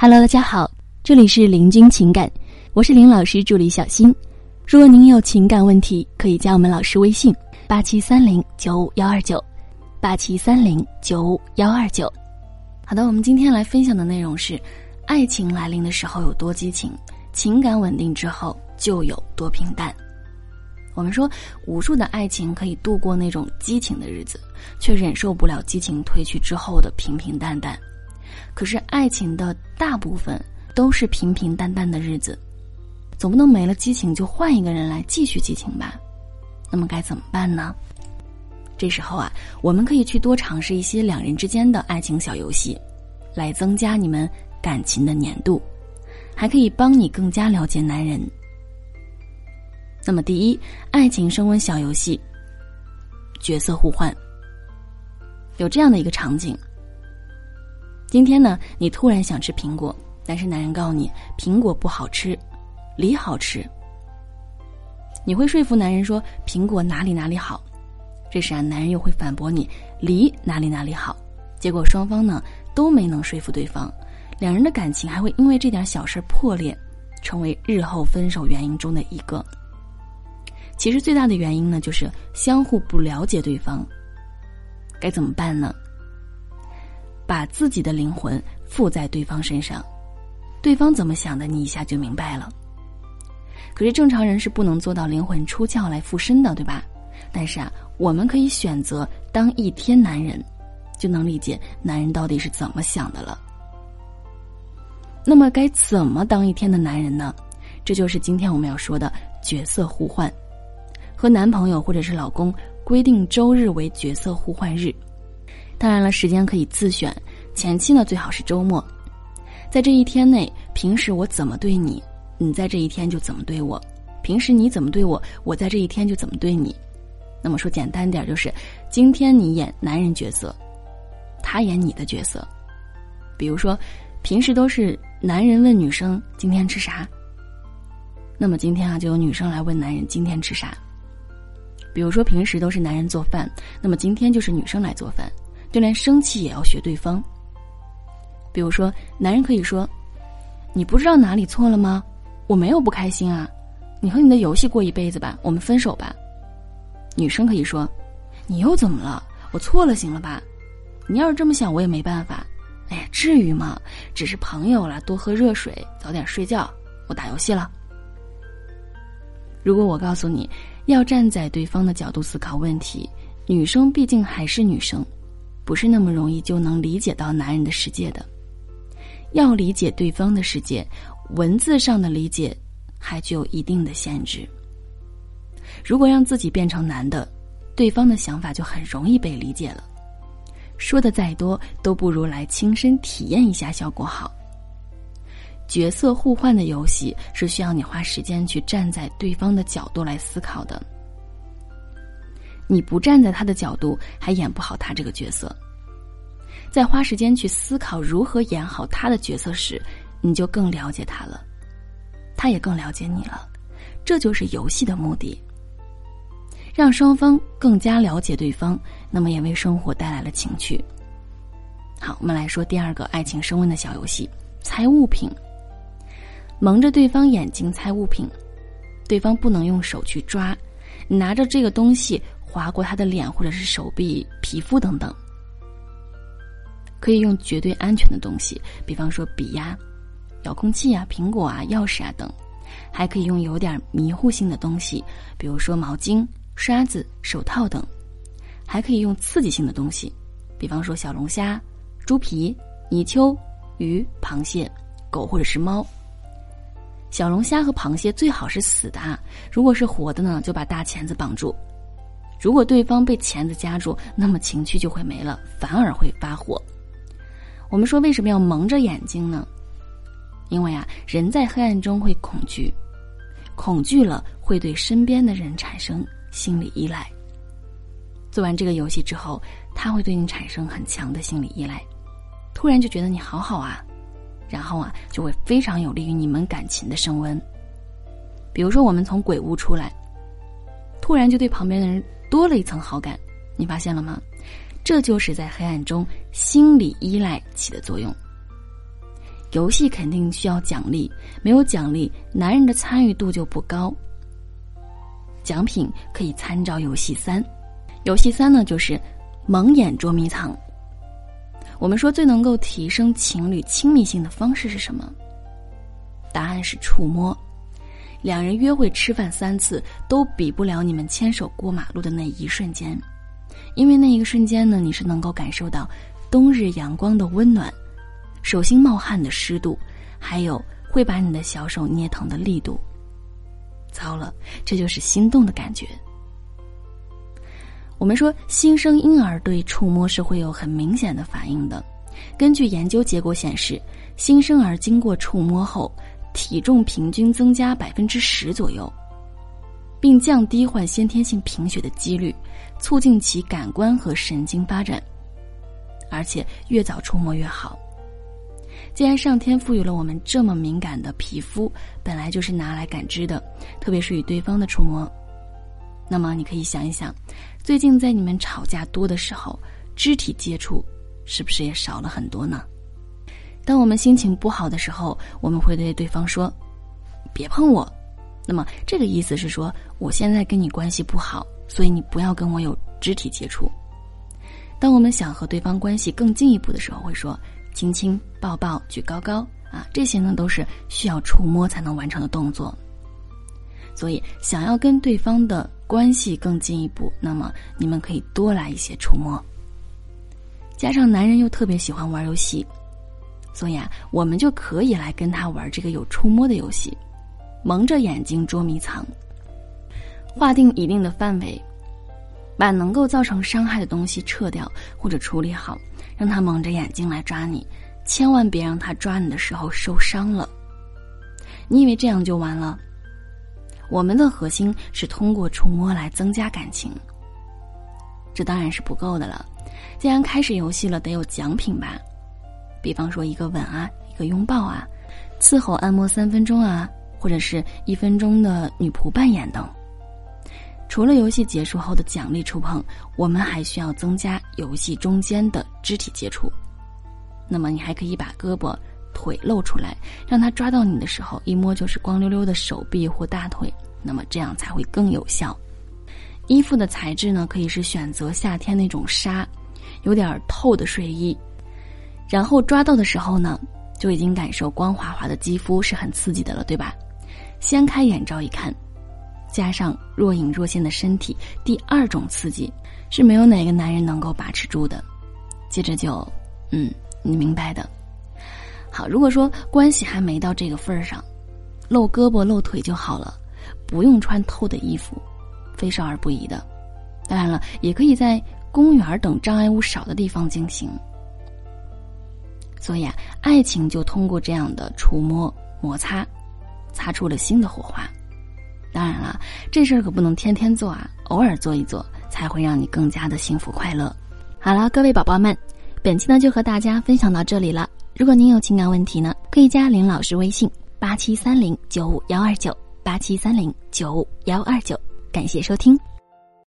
Hello，大家好，这里是林君情感，我是林老师助理小新。如果您有情感问题，可以加我们老师微信：八七三零九五幺二九，八七三零九五幺二九。好的，我们今天来分享的内容是：爱情来临的时候有多激情，情感稳定之后就有多平淡。我们说，无数的爱情可以度过那种激情的日子，却忍受不了激情褪去之后的平平淡淡。可是，爱情的大部分都是平平淡淡的日子，总不能没了激情就换一个人来继续激情吧？那么该怎么办呢？这时候啊，我们可以去多尝试一些两人之间的爱情小游戏，来增加你们感情的粘度，还可以帮你更加了解男人。那么，第一，爱情升温小游戏，角色互换。有这样的一个场景：今天呢，你突然想吃苹果，但是男人告诉你苹果不好吃，梨好吃。你会说服男人说苹果哪里哪里好，这时啊，男人又会反驳你梨哪里哪里好。结果双方呢都没能说服对方，两人的感情还会因为这点小事破裂，成为日后分手原因中的一个。其实最大的原因呢，就是相互不了解对方。该怎么办呢？把自己的灵魂附在对方身上，对方怎么想的，你一下就明白了。可是正常人是不能做到灵魂出窍来附身的，对吧？但是啊，我们可以选择当一天男人，就能理解男人到底是怎么想的了。那么该怎么当一天的男人呢？这就是今天我们要说的角色互换。和男朋友或者是老公规定周日为角色互换日，当然了，时间可以自选。前期呢，最好是周末，在这一天内，平时我怎么对你，你在这一天就怎么对我；平时你怎么对我，我在这一天就怎么对你。那么说简单点，就是今天你演男人角色，他演你的角色。比如说，平时都是男人问女生今天吃啥，那么今天啊，就有女生来问男人今天吃啥。比如说，平时都是男人做饭，那么今天就是女生来做饭，就连生气也要学对方。比如说，男人可以说：“你不知道哪里错了吗？我没有不开心啊，你和你的游戏过一辈子吧，我们分手吧。”女生可以说：“你又怎么了？我错了，行了吧？你要是这么想，我也没办法。哎呀，至于吗？只是朋友了，多喝热水，早点睡觉，我打游戏了。”如果我告诉你。要站在对方的角度思考问题，女生毕竟还是女生，不是那么容易就能理解到男人的世界的。要理解对方的世界，文字上的理解还具有一定的限制。如果让自己变成男的，对方的想法就很容易被理解了。说的再多，都不如来亲身体验一下效果好。角色互换的游戏是需要你花时间去站在对方的角度来思考的。你不站在他的角度，还演不好他这个角色。在花时间去思考如何演好他的角色时，你就更了解他了，他也更了解你了。这就是游戏的目的，让双方更加了解对方，那么也为生活带来了情趣。好，我们来说第二个爱情升温的小游戏——猜物品。蒙着对方眼睛猜物品，对方不能用手去抓，你拿着这个东西划过他的脸或者是手臂、皮肤等等。可以用绝对安全的东西，比方说笔呀、遥控器啊、苹果啊、钥匙啊等，还可以用有点迷糊性的东西，比如说毛巾、刷子、手套等，还可以用刺激性的东西，比方说小龙虾、猪皮、泥鳅、鱼、螃蟹、狗或者是猫。小龙虾和螃蟹最好是死的啊，如果是活的呢，就把大钳子绑住。如果对方被钳子夹住，那么情趣就会没了，反而会发火。我们说为什么要蒙着眼睛呢？因为啊，人在黑暗中会恐惧，恐惧了会对身边的人产生心理依赖。做完这个游戏之后，他会对你产生很强的心理依赖，突然就觉得你好好啊。然后啊，就会非常有利于你们感情的升温。比如说，我们从鬼屋出来，突然就对旁边的人多了一层好感，你发现了吗？这就是在黑暗中心理依赖起的作用。游戏肯定需要奖励，没有奖励，男人的参与度就不高。奖品可以参照游戏三，游戏三呢就是蒙眼捉迷藏。我们说最能够提升情侣亲密性的方式是什么？答案是触摸。两人约会吃饭三次都比不了你们牵手过马路的那一瞬间，因为那一个瞬间呢，你是能够感受到冬日阳光的温暖，手心冒汗的湿度，还有会把你的小手捏疼的力度。糟了，这就是心动的感觉。我们说，新生婴儿对触摸是会有很明显的反应的。根据研究结果显示，新生儿经过触摸后。体重平均增加百分之十左右，并降低患先天性贫血的几率，促进其感官和神经发展。而且越早触摸越好。既然上天赋予了我们这么敏感的皮肤，本来就是拿来感知的，特别是与对方的触摸。那么你可以想一想，最近在你们吵架多的时候，肢体接触是不是也少了很多呢？当我们心情不好的时候，我们会对对方说：“别碰我。”那么这个意思是说，我现在跟你关系不好，所以你不要跟我有肢体接触。当我们想和对方关系更进一步的时候，会说：“亲亲、抱抱、举高高。”啊，这些呢都是需要触摸才能完成的动作。所以，想要跟对方的关系更进一步，那么你们可以多来一些触摸。加上男人又特别喜欢玩游戏。所以啊，我们就可以来跟他玩这个有触摸的游戏，蒙着眼睛捉迷藏。划定一定的范围，把能够造成伤害的东西撤掉或者处理好，让他蒙着眼睛来抓你，千万别让他抓你的时候受伤了。你以为这样就完了？我们的核心是通过触摸来增加感情，这当然是不够的了。既然开始游戏了，得有奖品吧。比方说一个吻啊，一个拥抱啊，伺候按摩三分钟啊，或者是一分钟的女仆扮演等。除了游戏结束后的奖励触碰，我们还需要增加游戏中间的肢体接触。那么你还可以把胳膊、腿露出来，让他抓到你的时候，一摸就是光溜溜的手臂或大腿。那么这样才会更有效。衣服的材质呢，可以是选择夏天那种纱，有点透的睡衣。然后抓到的时候呢，就已经感受光滑滑的肌肤是很刺激的了，对吧？掀开眼罩一看，加上若隐若现的身体，第二种刺激是没有哪个男人能够把持住的。接着就，嗯，你明白的。好，如果说关系还没到这个份儿上，露胳膊露腿就好了，不用穿透的衣服，非少儿不宜的。当然了，也可以在公园等障碍物少的地方进行。所以啊，爱情就通过这样的触摸摩擦，擦出了新的火花。当然了，这事儿可不能天天做啊，偶尔做一做，才会让你更加的幸福快乐。好了，各位宝宝们，本期呢就和大家分享到这里了。如果您有情感问题呢，可以加林老师微信八七三零九五幺二九八七三零九五幺二九。感谢收听。